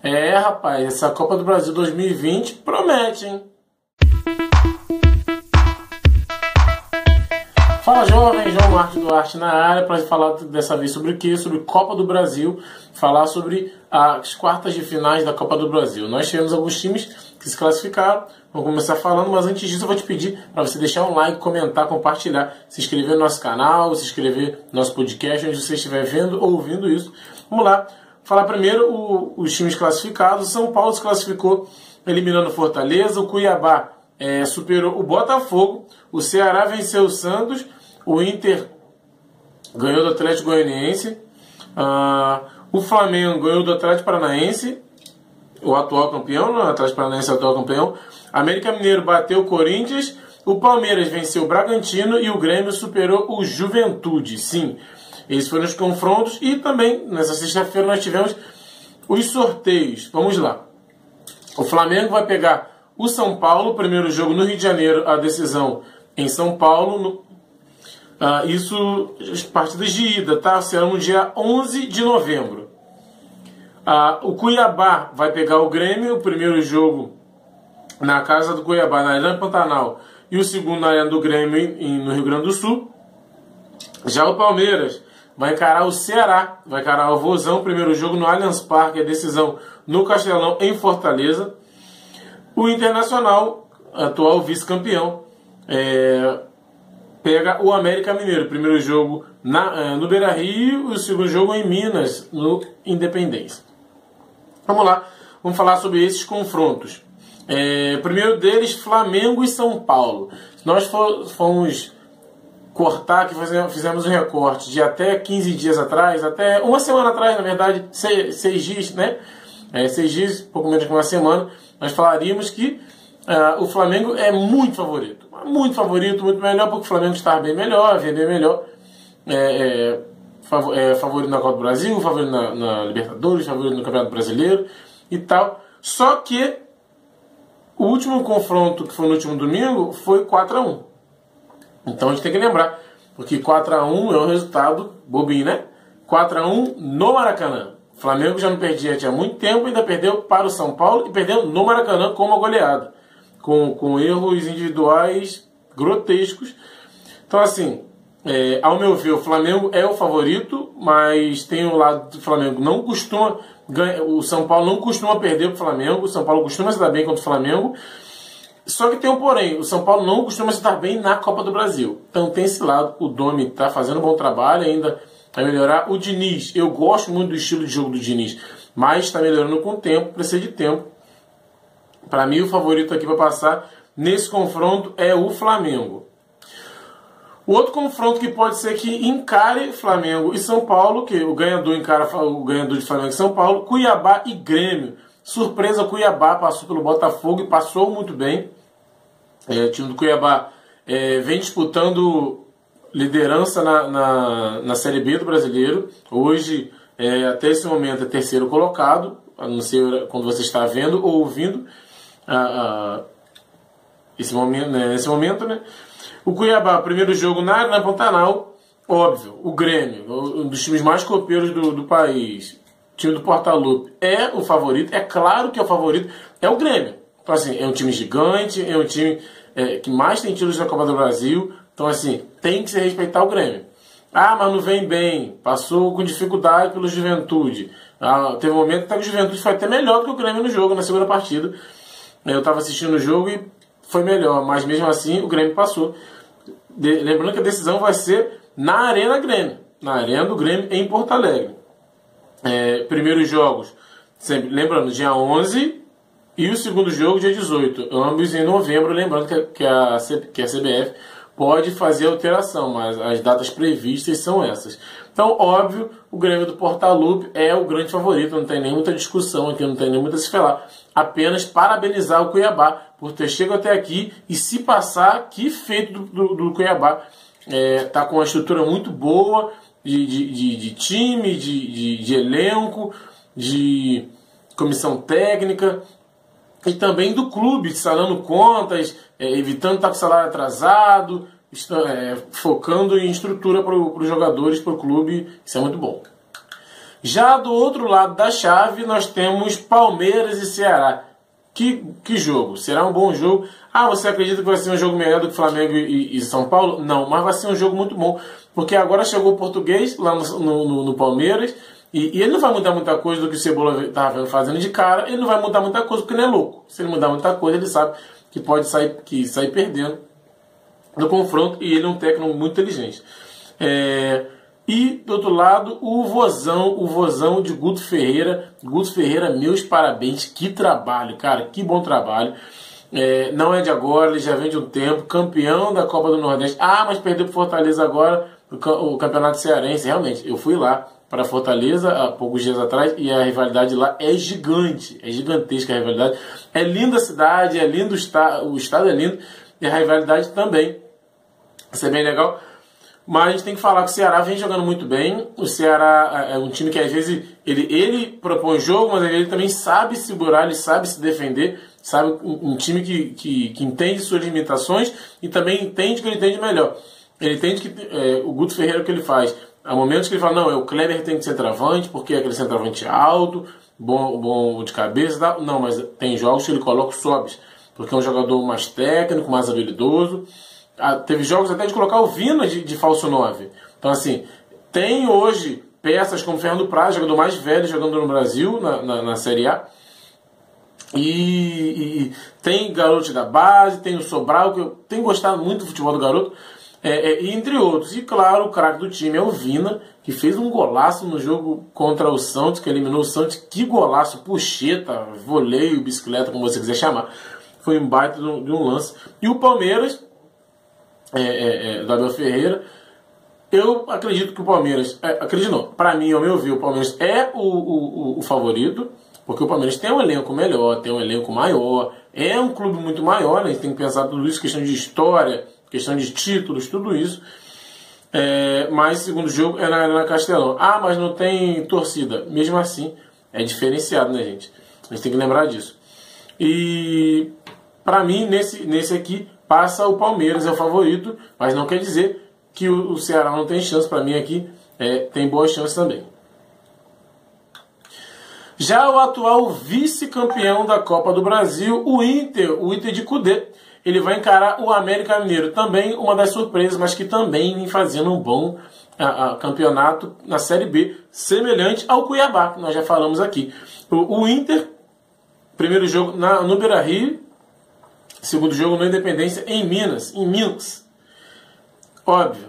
É, rapaz, essa Copa do Brasil 2020 promete, hein? Fala jovem, João Marcos Duarte na área para falar dessa vez sobre o que? Sobre Copa do Brasil, falar sobre as quartas de finais da Copa do Brasil. Nós tivemos alguns times que se classificaram, vamos começar falando, mas antes disso eu vou te pedir para você deixar um like, comentar, compartilhar, se inscrever no nosso canal, se inscrever no nosso podcast, onde você estiver vendo ou ouvindo isso. Vamos lá, falar primeiro o, os times classificados. São Paulo se classificou eliminando Fortaleza, o Cuiabá é, superou o Botafogo, o Ceará venceu o Santos o Inter ganhou do Atlético Goianiense. Uh, o Flamengo ganhou do Atlético Paranaense, o atual campeão, né? o Atlético Paranaense é o atual campeão. América Mineiro bateu o Corinthians. O Palmeiras venceu o Bragantino e o Grêmio superou o Juventude. Sim, esses foram os confrontos. E também, nessa sexta-feira, nós tivemos os sorteios. Vamos lá. O Flamengo vai pegar o São Paulo, primeiro jogo no Rio de Janeiro, a decisão em São Paulo, no, ah, isso, as partidas de ida, tá? Serão no dia 11 de novembro. Ah, o Cuiabá vai pegar o Grêmio, o primeiro jogo na casa do Cuiabá, na Arena Pantanal, e o segundo na Arena do Grêmio, em, no Rio Grande do Sul. Já o Palmeiras vai encarar o Ceará, vai encarar o Vozão, primeiro jogo no Allianz Parque, a decisão no Castelão, em Fortaleza. O Internacional, atual vice-campeão, é, pega o América Mineiro. Primeiro jogo na, eh, no Beira Rio e o segundo jogo em Minas, no Independência. Vamos lá, vamos falar sobre esses confrontos. É, primeiro deles, Flamengo e São Paulo. Nós fomos cortar, que fizemos um recorte de até 15 dias atrás, até uma semana atrás, na verdade, seis, seis dias, né? É, seis dias, pouco menos que uma semana, nós falaríamos que uh, o Flamengo é muito favorito muito favorito, muito melhor, porque o Flamengo está bem melhor, vender melhor. É, é, é, favorito na Copa do Brasil, favorito na, na, Libertadores, favorito no Campeonato Brasileiro e tal. Só que o último confronto, que foi no último domingo, foi 4 a 1 Então a gente tem que lembrar, porque 4 a 1 é um resultado bobinho, né? 4 a 1 no Maracanã. O Flamengo já não perdia tinha muito tempo, ainda perdeu para o São Paulo e perdeu no Maracanã com uma goleada com, com erros individuais grotescos. Então, assim, é, ao meu ver, o Flamengo é o favorito, mas tem o lado do Flamengo não costuma ganhar, o São Paulo não costuma perder para o Flamengo, o São Paulo costuma se dar bem contra o Flamengo. Só que tem um porém, o São Paulo não costuma se dar bem na Copa do Brasil. Então tem esse lado, o Domi está fazendo um bom trabalho ainda vai melhorar. O Diniz, eu gosto muito do estilo de jogo do Diniz, mas está melhorando com o tempo, precisa de tempo. Para mim, o favorito aqui para passar nesse confronto é o Flamengo. O outro confronto que pode ser que encare Flamengo e São Paulo, que o ganhador encara o ganhador de Flamengo e São Paulo, Cuiabá e Grêmio. Surpresa, Cuiabá passou pelo Botafogo e passou muito bem. É, o time do Cuiabá é, vem disputando liderança na, na, na, Série B do Brasileiro. Hoje, é, até esse momento, é terceiro colocado. A não ser quando você está vendo ou ouvindo esse momento, né, nesse momento, né? O Cuiabá, primeiro jogo na, na Pantanal, óbvio, o Grêmio, um dos times mais copeiros do, do país, o time do Portalupe, é o favorito, é claro que é o favorito, é o Grêmio. Então, assim, é um time gigante, é um time é, que mais tem títulos na Copa do Brasil, então, assim, tem que se respeitar o Grêmio. Ah, mas não vem bem, passou com dificuldade pelo Juventude. Ah, teve um momento que o Juventude foi até melhor que o Grêmio no jogo, na segunda partida. Eu estava assistindo o jogo e foi melhor, mas mesmo assim o Grêmio passou. De, lembrando que a decisão vai ser na Arena Grêmio, na Arena do Grêmio em Porto Alegre. É, primeiros jogos, sempre, lembrando, dia 11 e o segundo jogo dia 18, ambos em novembro, lembrando que, a, que a CBF pode fazer alteração, mas as datas previstas são essas. Então, óbvio, o Grêmio do Portalupe é o grande favorito, não tem nem muita discussão aqui, não tem nem muita se falar apenas parabenizar o Cuiabá por ter chegado até aqui e se passar, que feito do, do, do Cuiabá. É, tá com uma estrutura muito boa de, de, de, de time, de, de, elenco, de comissão técnica e também do clube, salando contas, é, evitando estar com salário atrasado, está, é, focando em estrutura para os jogadores, para o clube. Isso é muito bom. Já do outro lado da chave, nós temos Palmeiras e Ceará. Que, que jogo? Será um bom jogo? Ah, você acredita que vai ser um jogo melhor do que Flamengo e, e São Paulo? Não, mas vai ser um jogo muito bom. Porque agora chegou o português lá no, no, no Palmeiras. E, e, ele não vai mudar muita coisa do que o Cebola estava fazendo de cara. Ele não vai mudar muita coisa porque ele é louco. Se ele mudar muita coisa, ele sabe que pode sair, que sair perdendo no confronto. E ele é um técnico muito inteligente. É, e do outro lado, o Vozão, o Vozão de Guto Ferreira. Guto Ferreira, meus parabéns. Que trabalho, cara. Que bom trabalho. É, não é de agora, ele já vem de um tempo. Campeão da Copa do Nordeste. Ah, mas perdeu pro Fortaleza agora o Campeonato Cearense. Realmente, eu fui lá para Fortaleza há poucos dias atrás e a rivalidade lá é gigante. É gigantesca a rivalidade. É linda a cidade, é lindo o estado, o estado é lindo e a rivalidade também. Isso é bem legal. Mas a gente tem que falar que o Ceará vem jogando muito bem. O Ceará é, é um time que às vezes ele, ele propõe jogo, mas ele também sabe segurar, ele sabe se defender. Sabe, um, um time que, que, que, entende suas limitações e também entende que ele entende melhor. Ele entende que é, o Guto Ferreira o que ele faz. Há momentos que ele fala, não, é o Kleber tem que ser centroavante, porque é aquele centroavante alto, bom, bom de cabeça. Tá? Não, mas tem jogos que ele coloca o Sobis, porque é um jogador mais técnico, mais habilidoso. Ah, teve jogos até de colocar o Vina de, de falso 9. Então, assim, tem hoje peças como Fernando Praz, jogador mais velho jogando no Brasil, na, na, na Série A. E, e, tem garoto da base, tem o Sobral, que eu tenho gostado muito do futebol do garoto, é, é, entre outros. E claro, o craque do time é o Vina, que fez um golaço no jogo contra o Santos, que eliminou o Santos. Que golaço, puxeta, voleio, bicicleta, como você quiser chamar. Foi um baita de um, de um lance. E o Palmeiras é, é, é, Abel Ferreira. Eu acredito que o Palmeiras, é, acredito não, para mim, ao meu ver, o Palmeiras é o, o, o, favorito, porque o Palmeiras tem um elenco melhor, tem um elenco maior, é um clube muito maior, né? a gente tem que pensar tudo isso, questão de história, questão de títulos, tudo isso. É, mas segundo jogo é na Arena Castelão. Ah, mas não tem torcida. Mesmo assim, é diferenciado, né, gente? A gente tem que lembrar disso. E para mim, nesse, nesse aqui, passa o Palmeiras, é o favorito, mas não quer dizer que o, o Ceará não tem chance. Para mim aqui é, tem boas chances também. Já o atual vice-campeão da Copa do Brasil, o Inter, o Inter de Cudê, ele vai encarar o América Mineiro, também uma das surpresas, mas que também vem fazendo um bom campeonato na Série B, semelhante ao Cuiabá, que nós já falamos aqui. O, o Inter, primeiro jogo na, no Beira-Rio, Segundo jogo no Independência em Minas, em Minas. Óbvio,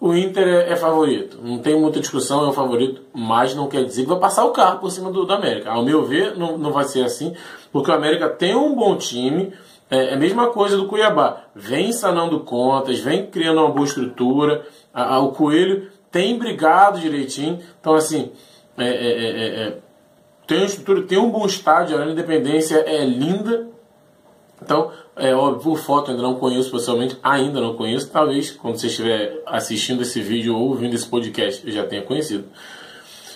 o Inter é, é, favorito. Não tem muita discussão, é o favorito, mas não quer dizer que vai passar o carro por cima do, do América. Ao meu ver, não, não vai ser assim, porque o América tem um bom time. É, é a mesma coisa do Cuiabá. Vem sanando contas, vem criando uma boa estrutura. A, a, o Coelho tem brigado direitinho. Então, assim, é, é, é, é tem uma estrutura, tem um bom estádio. A Independência é linda, então, é óbvio, por foto ainda não conheço pessoalmente, ainda não conheço. Talvez quando você estiver assistindo esse vídeo ou ouvindo esse podcast eu já tenha conhecido.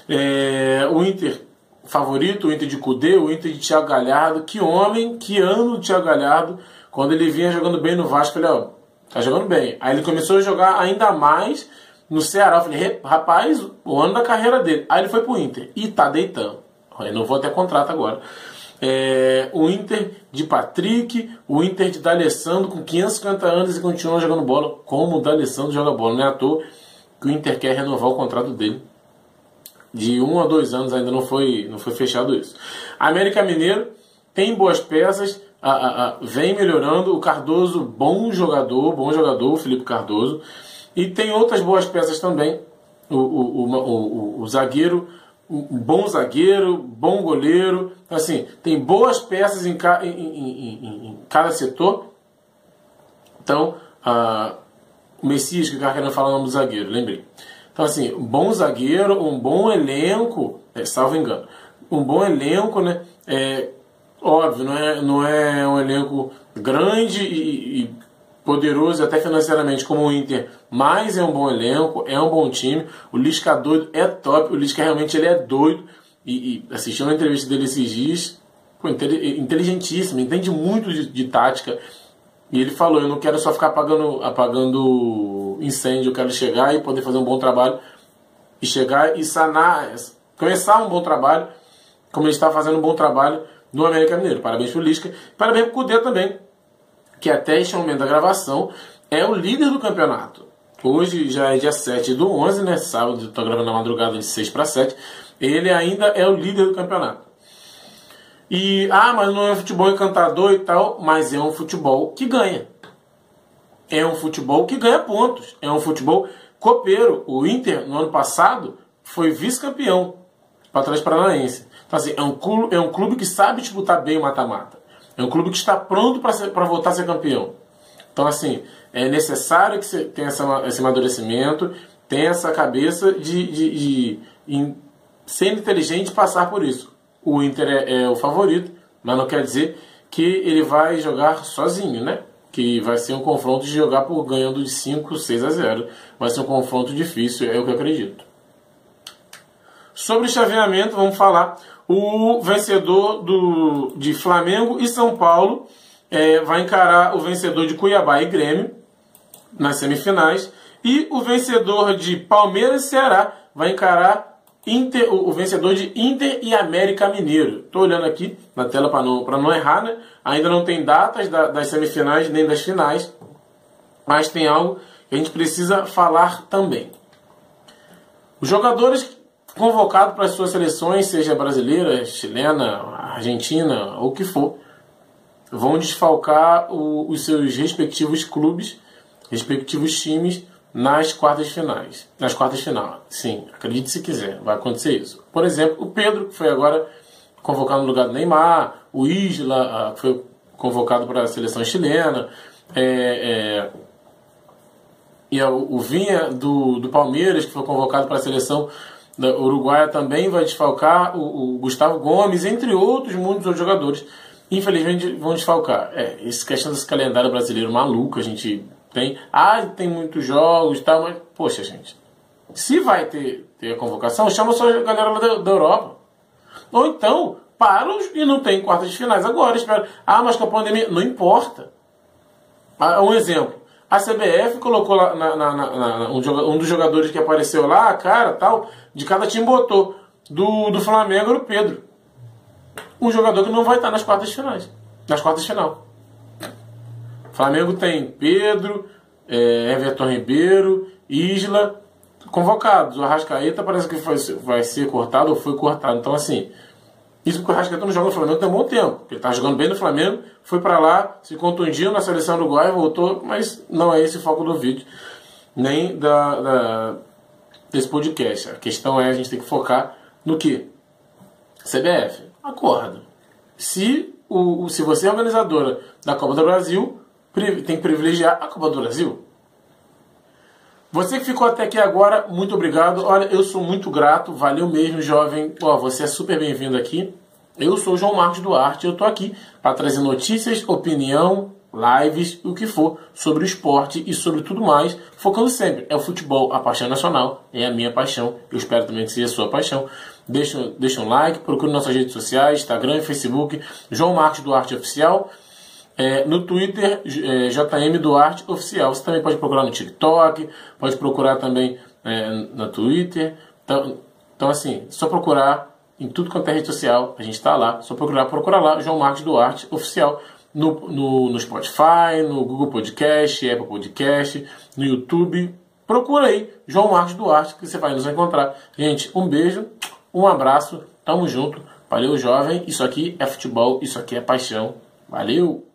É, o Inter favorito, o Inter de Cudê, o Inter de Thiago Galhardo. Que homem, que ano de Thiago Galhardo. Quando ele vinha jogando bem no Vasco, ele ó, tá jogando bem. Aí ele começou a jogar ainda mais no Ceará. Eu falei, rapaz, o ano da carreira dele. Aí ele foi pro Inter e tá deitando. Eu não vou até contrato agora é, o Inter de Patrick, o Inter de D'Alessandro com 550 anos e continua jogando bola como o D'Alessandro joga bola. Não é à toa que o Inter quer renovar o contrato dele. De um a dois anos ainda não foi, não foi fechado isso. América Mineiro tem boas peças, a, a, a, vem melhorando. O Cardoso, bom jogador, bom jogador, o Felipe Cardoso. E tem outras boas peças também. O, o, o, o, zagueiro bom zagueiro, bom goleiro. Assim, tem boas peças em, ca, em, em, em cada setor. Então, o Messias, que o cara querendo falar o nome do zagueiro, lembrei. Então, assim, um bom zagueiro, um bom elenco, é, salvo engano, um bom elenco, né? É, óbvio, não é, não é um elenco grande e, e poderoso até financeiramente como o Inter, mas é um bom elenco, é um bom time. O Lisca doido é top, o Lisca realmente ele é doido. E, e assistindo a entrevista dele esses dias, pô, inteligentíssimo, entende muito de, de, tática. E ele falou: Eu não quero só ficar apagando, apagando incêndio, eu quero chegar e poder fazer um bom trabalho e chegar e sanar começar um bom trabalho, como ele está fazendo um bom trabalho no América Mineiro. Parabéns pro Lisca. Parabéns pro Cudê também, que até este momento da gravação é o líder do campeonato. Hoje já é dia 7 do 11, né? Sábado, estou gravando na madrugada de 6 para 7. Ele ainda é o líder do campeonato. E, ah, mas não é um futebol encantador e tal, mas é um futebol que ganha. É um futebol que ganha pontos. É um futebol copeiro. O Inter, no ano passado, foi vice-campeão para trás paranaense. Então, assim, é um, clube, é um clube que sabe disputar bem o mata-mata. É um clube que está pronto para voltar a ser campeão. Então, assim, é necessário que você tenha essa, esse amadurecimento, tenha essa cabeça de, de, de, de ser inteligente passar por isso. O Inter é, é, o favorito, mas não quer dizer que ele vai jogar sozinho, né? Que vai ser um confronto de jogar por ganhando de 5, 6 a 0. Vai ser um confronto difícil, é o que eu acredito. Sobre chaveamento, vamos falar. O vencedor do, de Flamengo e São Paulo é, vai encarar o vencedor de Cuiabá e Grêmio nas semifinais. E o vencedor de Palmeiras e Ceará vai encarar Inter, o, vencedor de Inter e América Mineiro. Estou olhando aqui na tela para não, não errar, né? Ainda não tem datas da, das semifinais nem das finais, mas tem algo que a gente precisa falar também. Os jogadores convocado para as suas seleções, seja brasileira, chilena, argentina ou o que for, vão desfalcar o, os seus respectivos clubes, respectivos times nas quartas finais. Nas quartas final, sim, acredite se quiser, vai acontecer isso. Por exemplo, o Pedro, que foi agora convocado no lugar do Neymar, o Isla, que foi convocado para a seleção chilena, é, é, e o Vinha do, do Palmeiras, que foi convocado para a seleção da Uruguaia também vai desfalcar o, o, Gustavo Gomes, entre outros muitos outros jogadores. Infelizmente vão desfalcar. É, esse questão desse calendário brasileiro maluco, a gente tem. Ah, tem muitos jogos e tal, mas, poxa, gente. Se vai ter, ter a convocação, chama só a galera da, da Europa. Ou então, para e não tem quartas de finais agora. Espera. Ah, mas com a pandemia. Não importa. Ah, um exemplo. A CBF colocou lá na, na, na, um, um, dos jogadores que apareceu lá, a cara tal, de cada time botou. Do, do Flamengo era o Pedro. Um jogador que não vai estar nas quartas finais. Nas quartas de final. Flamengo tem Pedro, é, Everton Ribeiro, Isla, convocados. O Arrascaeta parece que vai, vai ser cortado ou foi cortado. Então, assim, isso porque o Rascaeta não joga no Flamengo tem um bom tempo. Ele está jogando bem no Flamengo, foi para lá, se contundiu na seleção uruguaia, voltou, mas não é esse o foco do vídeo, nem da, da, desse podcast. A questão é a gente tem que focar no que? CBF, acorda. Se, o, se você é organizadora da Copa do Brasil, tem que privilegiar a Copa do Brasil. Você que ficou até aqui agora, muito obrigado. Olha, eu sou muito grato, valeu mesmo, jovem. Ó, você é super bem-vindo aqui. Eu sou João Marcos Duarte, eu estou aqui para trazer notícias, opinião, lives, o que for sobre o esporte e sobre tudo mais, focando sempre. É o futebol, a paixão nacional, é a minha paixão. Eu espero também que seja a sua paixão. Deixa, deixa um like, procure nossas redes sociais, Instagram Facebook, João Marcos Duarte Oficial. É, no Twitter, é, JM Duarte Oficial. Você também pode procurar no TikTok, pode procurar também é, no Twitter. Então, então, assim, só procurar em tudo quanto é rede social, a gente está lá. Só procurar, procurar lá, João Marcos Duarte Oficial. No, no, no Spotify, no Google Podcast, Apple Podcast, no YouTube. Procura aí, João Marcos Duarte, que você vai nos encontrar. Gente, um beijo, um abraço, tamo junto. Valeu, jovem. Isso aqui é futebol, isso aqui é paixão. Valeu!